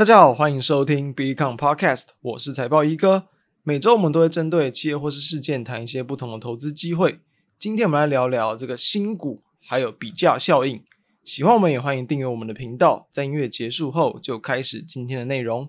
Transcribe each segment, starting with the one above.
大家好，欢迎收听 Beacon Podcast，我是财报一哥。每周我们都会针对企业或是事件谈一些不同的投资机会。今天我们来聊聊这个新股，还有比价效应。喜欢我们也欢迎订阅我们的频道。在音乐结束后，就开始今天的内容。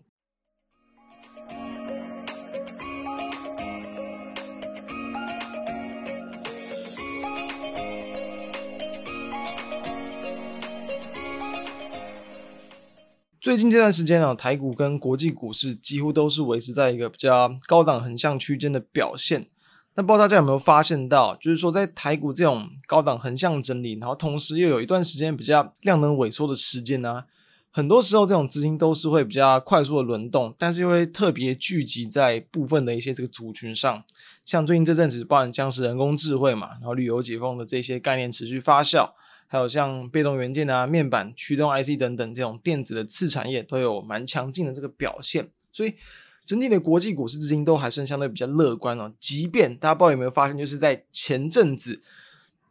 最近这段时间呢，台股跟国际股市几乎都是维持在一个比较高档横向区间的表现。那不知道大家有没有发现到，就是说在台股这种高档横向整理，然后同时又有一段时间比较量能萎缩的时间呢，很多时候这种资金都是会比较快速的轮动，但是又会特别聚集在部分的一些这个族群上。像最近这阵子，包含像是人工智慧嘛，然后旅游解封的这些概念持续发酵。还有像被动元件啊、面板、驱动 IC 等等这种电子的次产业都有蛮强劲的这个表现，所以整体的国际股市资金都还算相对比较乐观哦。即便大家不知道有没有发现，就是在前阵子，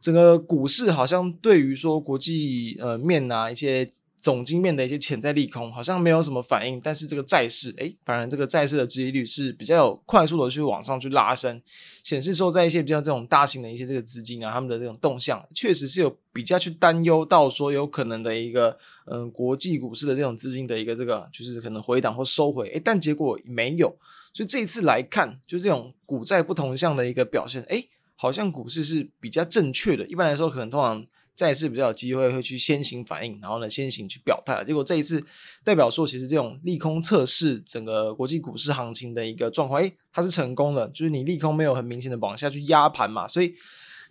整个股市好像对于说国际呃面啊一些。总经面的一些潜在利空好像没有什么反应，但是这个债市，诶，反而这个债市的殖利率是比较有快速的去往上去拉升，显示说在一些比较这种大型的一些这个资金啊，他们的这种动向确实是有比较去担忧到说有可能的一个嗯国际股市的这种资金的一个这个就是可能回档或收回，诶，但结果没有，所以这一次来看，就这种股债不同向的一个表现，诶，好像股市是比较正确的，一般来说可能通常。再次比较有机会会去先行反应，然后呢先行去表态。结果这一次代表说，其实这种利空测试整个国际股市行情的一个状况，诶，它是成功的，就是你利空没有很明显的往下去压盘嘛，所以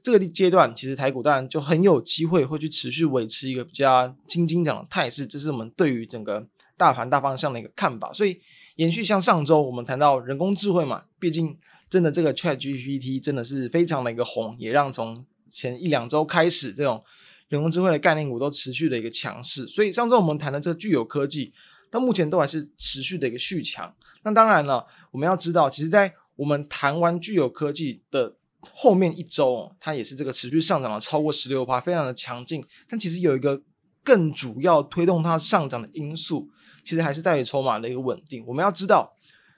这个阶段其实台股当然就很有机会会去持续维持一个比较轻轻涨的态势，这是我们对于整个大盘大方向的一个看法。所以延续像上周我们谈到人工智慧嘛，毕竟真的这个 ChatGPT 真的是非常的一个红，也让从前一两周开始，这种人工智慧的概念股都持续的一个强势，所以上周我们谈的这个聚友科技，到目前都还是持续的一个续强。那当然了，我们要知道，其实，在我们谈完聚友科技的后面一周，它也是这个持续上涨了超过十六%，非常的强劲。但其实有一个更主要推动它上涨的因素，其实还是在于筹码的一个稳定。我们要知道，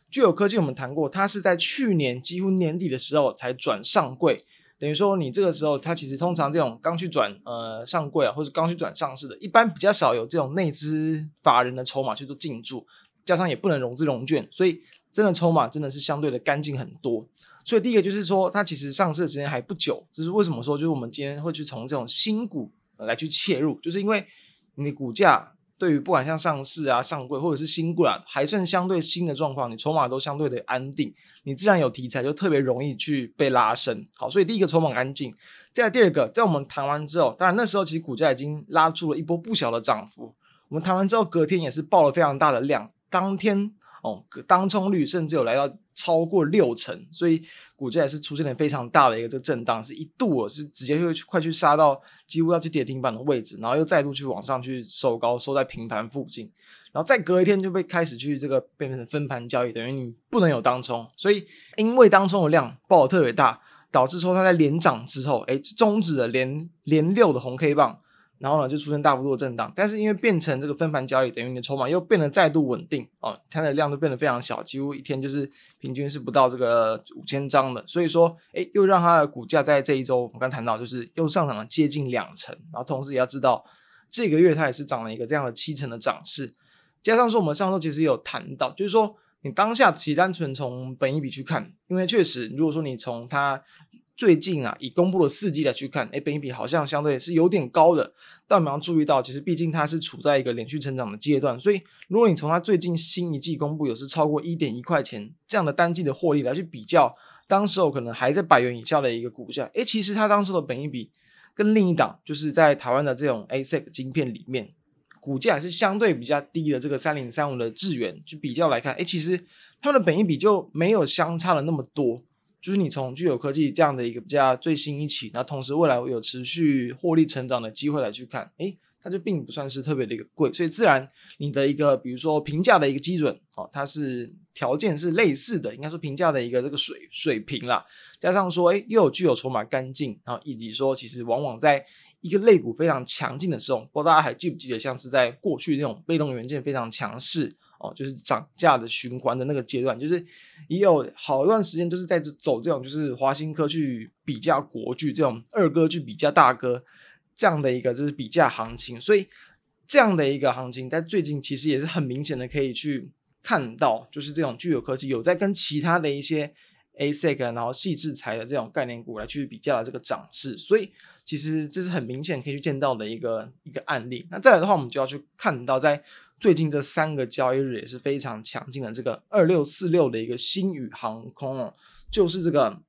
聚友科技我们谈过，它是在去年几乎年底的时候才转上柜。等于说，你这个时候，它其实通常这种刚去转呃上柜啊，或者刚去转上市的，一般比较少有这种内资法人的筹码去做进驻，加上也不能融资融券，所以真的筹码真的是相对的干净很多。所以第一个就是说，它其实上市的时间还不久，这是为什么说，就是我们今天会去从这种新股来去切入，就是因为你的股价。对于不管像上市啊、上柜或者是新股啊，还算相对新的状况，你筹码都相对的安定，你自然有题材就特别容易去被拉升。好，所以第一个筹码安静。再来第二个，在我们谈完之后，当然那时候其实股价已经拉出了一波不小的涨幅。我们谈完之后，隔天也是爆了非常大的量，当天。哦，当冲率甚至有来到超过六成，所以股价也是出现了非常大的一个这个震荡，是一度是直接会快去杀到几乎要去跌停板的位置，然后又再度去往上去收高，收在平盘附近，然后再隔一天就被开始去这个变成分盘交易，等于你不能有当冲，所以因为当冲的量爆的特别大，导致说它在连涨之后，哎，终止了连连六的红 K 棒。然后呢，就出现大幅度的震荡，但是因为变成这个分盘交易，等于你的筹码又变得再度稳定哦，它的量都变得非常小，几乎一天就是平均是不到这个五千张的，所以说，哎，又让它的股价在这一周，我们刚谈到，就是又上涨了接近两成，然后同时也要知道，这个月它也是涨了一个这样的七成的涨势，加上说我们上周其实有谈到，就是说你当下其实单纯从本一笔去看，因为确实如果说你从它。最近啊，以公布的四季来去看，哎，本益比好像相对是有点高的。但我们要注意到，其实毕竟它是处在一个连续成长的阶段，所以如果你从它最近新一季公布有是超过一点一块钱这样的单季的获利来去比较，当时候可能还在百元以下的一个股价，哎，其实它当时的本益比跟另一档就是在台湾的这种 ASIC 晶片里面，股价是相对比较低的这个三零三五的智元去比较来看，哎，其实它们的本益比就没有相差了那么多。就是你从具有科技这样的一个比较最新一期，那同时未来有持续获利成长的机会来去看，诶，它就并不算是特别的一个贵，所以自然你的一个比如说评价的一个基准哦，它是条件是类似的，应该说评价的一个这个水水平啦，加上说诶又有具有筹码干净，然后以及说其实往往在一个类股非常强劲的时候，不知道大家还记不记得，像是在过去那种被动元件非常强势哦，就是涨价的循环的那个阶段，就是也有好一段时间就是在走这种就是华新科去比价国巨这种二哥去比价大哥。这样的一个就是比价行情，所以这样的一个行情在最近其实也是很明显的可以去看到，就是这种具有科技有在跟其他的一些 ASIC 然后细制裁的这种概念股来去比较的这个涨势，所以其实这是很明显可以去见到的一个一个案例。那再来的话，我们就要去看到在最近这三个交易日也是非常强劲的这个二六四六的一个星宇航空哦，就是这个。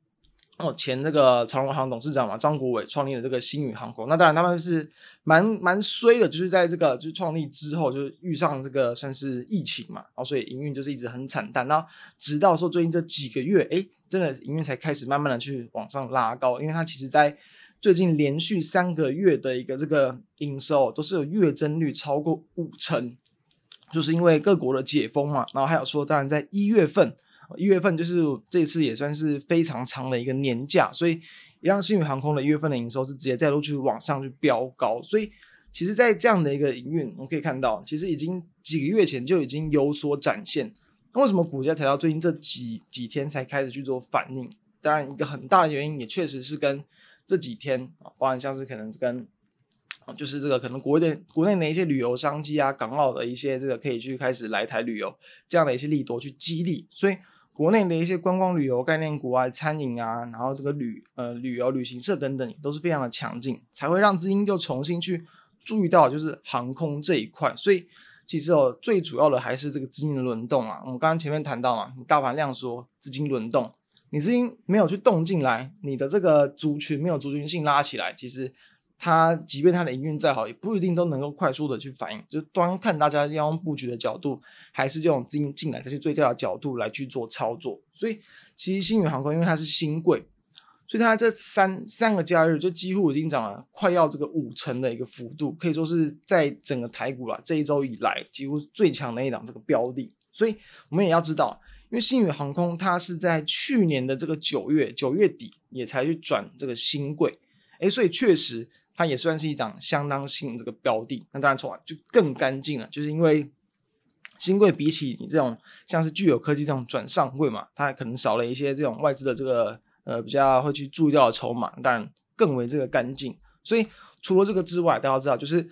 哦，前那个长荣航董事长嘛，张国伟创立了这个星宇航空。那当然他们是蛮蛮衰的，就是在这个就是创立之后，就是遇上这个算是疫情嘛，然后所以营运就是一直很惨淡。然后直到说最近这几个月，哎，真的营运才开始慢慢的去往上拉高，因为它其实在最近连续三个月的一个这个营收都是有月增率超过五成，就是因为各国的解封嘛。然后还有说，当然在一月份。一月份就是这次也算是非常长的一个年假，所以也让新宇航空的一月份的营收是直接再度去往上去飙高。所以其实，在这样的一个营运，我们可以看到，其实已经几个月前就已经有所展现。那为什么股价才到最近这几几天才开始去做反应？当然，一个很大的原因也确实是跟这几天啊，包含像是可能跟。就是这个可能国内国内的一些旅游商机啊，港澳的一些这个可以去开始来台旅游这样的一些利多去激励，所以国内的一些观光旅游概念股啊、餐饮啊，然后这个旅呃旅游旅行社等等都是非常的强劲，才会让资金又重新去注意到就是航空这一块。所以其实哦，最主要的还是这个资金的轮动啊。我们刚刚前面谈到嘛，你大盘量缩，资金轮动，你资金没有去动进来，你的这个族群没有族群性拉起来，其实。它即便它的营运再好，也不一定都能够快速的去反应。就端看大家要用布局的角度，还是用资金进来再去最佳的角度来去做操作。所以，其实星宇航空因为它是新贵，所以它这三三个交易日就几乎已经涨了快要这个五成的一个幅度，可以说是在整个台股啦这一周以来几乎最强的一档这个标的。所以我们也要知道，因为星宇航空它是在去年的这个九月九月底也才去转这个新贵，诶，所以确实。它也算是一档相当新这个标的，那当然从就更干净了，就是因为新贵比起你这种像是聚友科技这种转上柜嘛，它可能少了一些这种外资的这个呃比较会去注意到的筹码，当然更为这个干净。所以除了这个之外，大家知道就是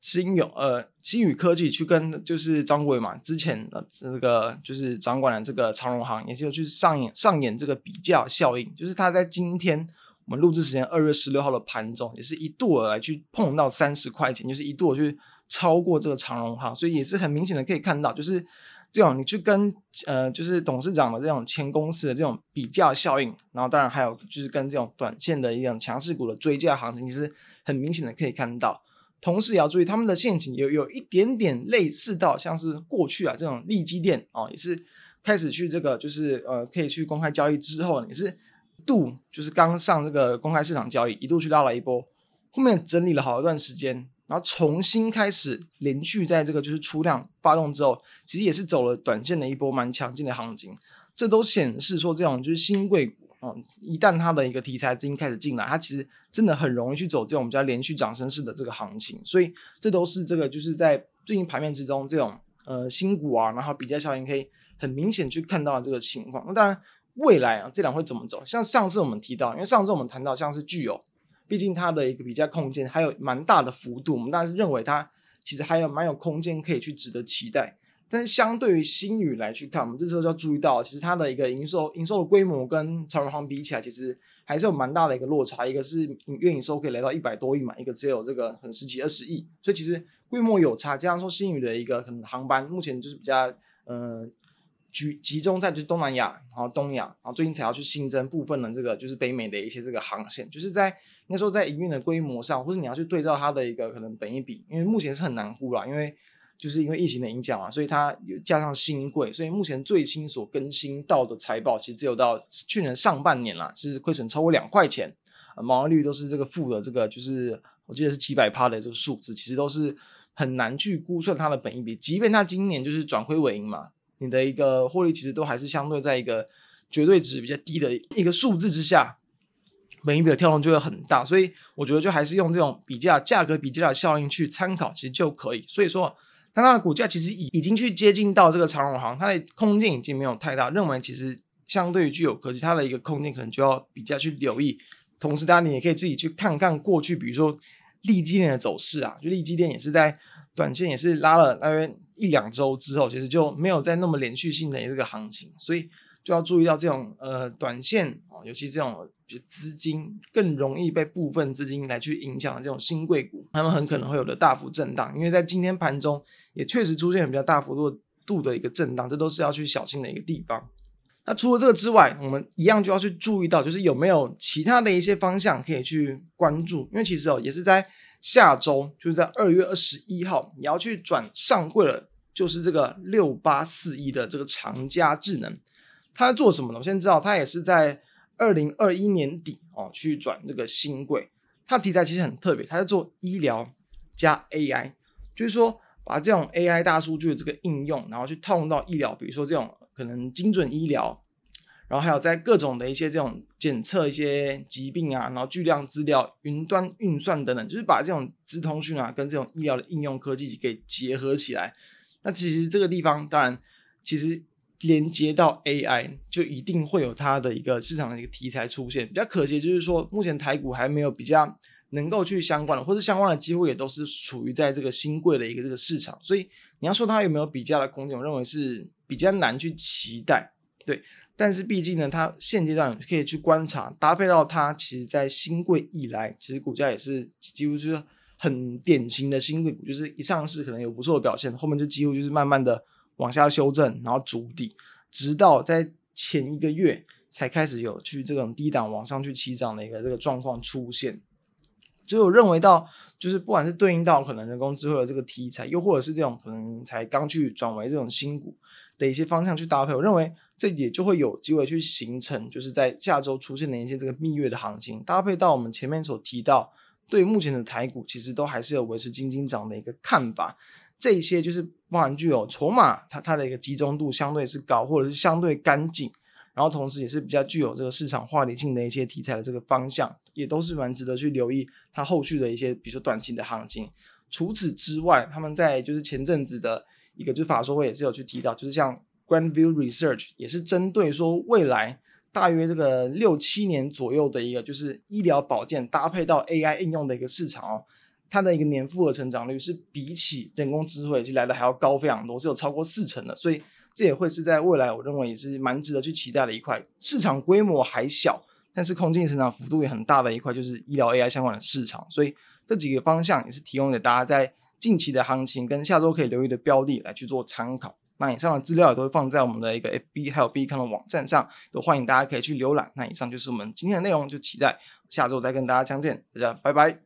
新友呃新宇科技去跟就是张国伟嘛之前的这个就是掌管了这个长荣行，也是有去上演上演这个比较效应，就是他在今天。我们录制时间二月十六号的盘中，也是一度来去碰到三十块钱，就是一度去超过这个长荣航，所以也是很明显的可以看到，就是这种你去跟呃，就是董事长的这种前公司的这种比价效应，然后当然还有就是跟这种短线的一种强势股的追价行情，其实很明显的可以看到。同时也要注意，他们的陷阱有有一点点类似到像是过去啊这种利基电哦，也是开始去这个就是呃可以去公开交易之后，也是。度就是刚上这个公开市场交易，一度去拉了一波，后面整理了好一段时间，然后重新开始连续在这个就是出量发动之后，其实也是走了短线的一波蛮强劲的行情。这都显示说，这种就是新贵股啊，一旦它的一个题材资金开始进来，它其实真的很容易去走这种比较连续涨升式的这个行情。所以这都是这个就是在最近盘面之中这种呃新股啊，然后比较效应可以很明显去看到的这个情况。那当然。未来啊，这两会怎么走？像上次我们提到，因为上次我们谈到像是具有，毕竟它的一个比较空间还有蛮大的幅度，我们当然是认为它其实还有蛮有空间可以去值得期待。但是相对于新宇来去看，我们这时候就要注意到，其实它的一个营收营收的规模跟长荣航比起来，其实还是有蛮大的一个落差。一个是月营收可以来到一百多亿嘛，一个只有这个很十几二十亿，所以其实规模有差。加上说星宇的一个可能航班目前就是比较嗯。集集中在就是东南亚，然后东亚，然后最近才要去新增部分的这个就是北美的一些这个航线，就是在应该说在营运的规模上，或是你要去对照它的一个可能本益比，因为目前是很难估啦，因为就是因为疫情的影响嘛，所以它有加上新贵，所以目前最新所更新到的财报，其实只有到去年上半年啦，就是亏损超过两块钱，毛利率都是这个负的这个就是我记得是几百趴的这个数字，其实都是很难去估算它的本益比。即便它今年就是转亏为盈嘛，你的一个获利其实都还是相对在一个绝对值比较低的一个数字之下，每一笔的跳动就会很大。所以我觉得就还是用这种比价价格比价的效应去参考，其实就可以。所以说，当它的股价其实已已经去接近到这个长荣航，它的空间已经没有太大，认为其实相对于具有科技，它的一个空间可能就要比较去留意。同时，当然你也可以自己去看看过去，比如说。利基链的走势啊，就利基链也是在短线也是拉了大约一两周之后，其实就没有再那么连续性的这个行情，所以就要注意到这种呃短线啊，尤其这种资金更容易被部分资金来去影响的这种新贵股，他们很可能会有的大幅震荡，因为在今天盘中也确实出现比较大幅度度的一个震荡，这都是要去小心的一个地方。那除了这个之外，我们一样就要去注意到，就是有没有其他的一些方向可以去关注，因为其实哦，也是在下周，就是在二月二十一号，你要去转上柜了，就是这个六八四一的这个长佳智能，它在做什么呢？我先知道，它也是在二零二一年底哦去转这个新柜，它题材其实很特别，它在做医疗加 AI，就是说把这种 AI 大数据的这个应用，然后去套用到医疗，比如说这种。可能精准医疗，然后还有在各种的一些这种检测一些疾病啊，然后巨量资料、云端运算等等，就是把这种资通讯啊跟这种医疗的应用科技给结合起来。那其实这个地方当然，其实连接到 AI 就一定会有它的一个市场的一个题材出现。比较可惜就是说，目前台股还没有比较能够去相关的，或者相关的几乎也都是处于在这个新贵的一个这个市场。所以你要说它有没有比较的空间，我认为是。比较难去期待，对，但是毕竟呢，它现阶段可以去观察，搭配到它，其实在新贵以来，其实股价也是几乎就是很典型的新贵股，就是一上市可能有不错的表现，后面就几乎就是慢慢的往下修正，然后筑底，直到在前一个月才开始有去这种低档往上去起涨的一个这个状况出现。就我认为到，就是不管是对应到可能人工智慧的这个题材，又或者是这种可能才刚去转为这种新股的一些方向去搭配，我认为这也就会有机会去形成，就是在下周出现的一些这个蜜月的行情，搭配到我们前面所提到，对目前的台股其实都还是有维持金金涨的一个看法，这些就是包含具有筹码，它它的一个集中度相对是高，或者是相对干净。然后同时也是比较具有这个市场话题性的一些题材的这个方向，也都是蛮值得去留意它后续的一些，比如说短期的行情。除此之外，他们在就是前阵子的一个就是法说会也是有去提到，就是像 Grandview Research 也是针对说未来大约这个六七年左右的一个就是医疗保健搭配到 AI 应用的一个市场哦，它的一个年复合成长率是比起人工智慧就来的还要高非常多，是有超过四成的，所以。这也会是在未来，我认为也是蛮值得去期待的一块市场，规模还小，但是空间成长幅度也很大的一块，就是医疗 AI 相关的市场。所以这几个方向也是提供给大家在近期的行情跟下周可以留意的标的来去做参考。那以上的资料也都会放在我们的一个 FB 还有 B 看的网站上，都欢迎大家可以去浏览。那以上就是我们今天的内容，就期待下周再跟大家相见，大家拜拜。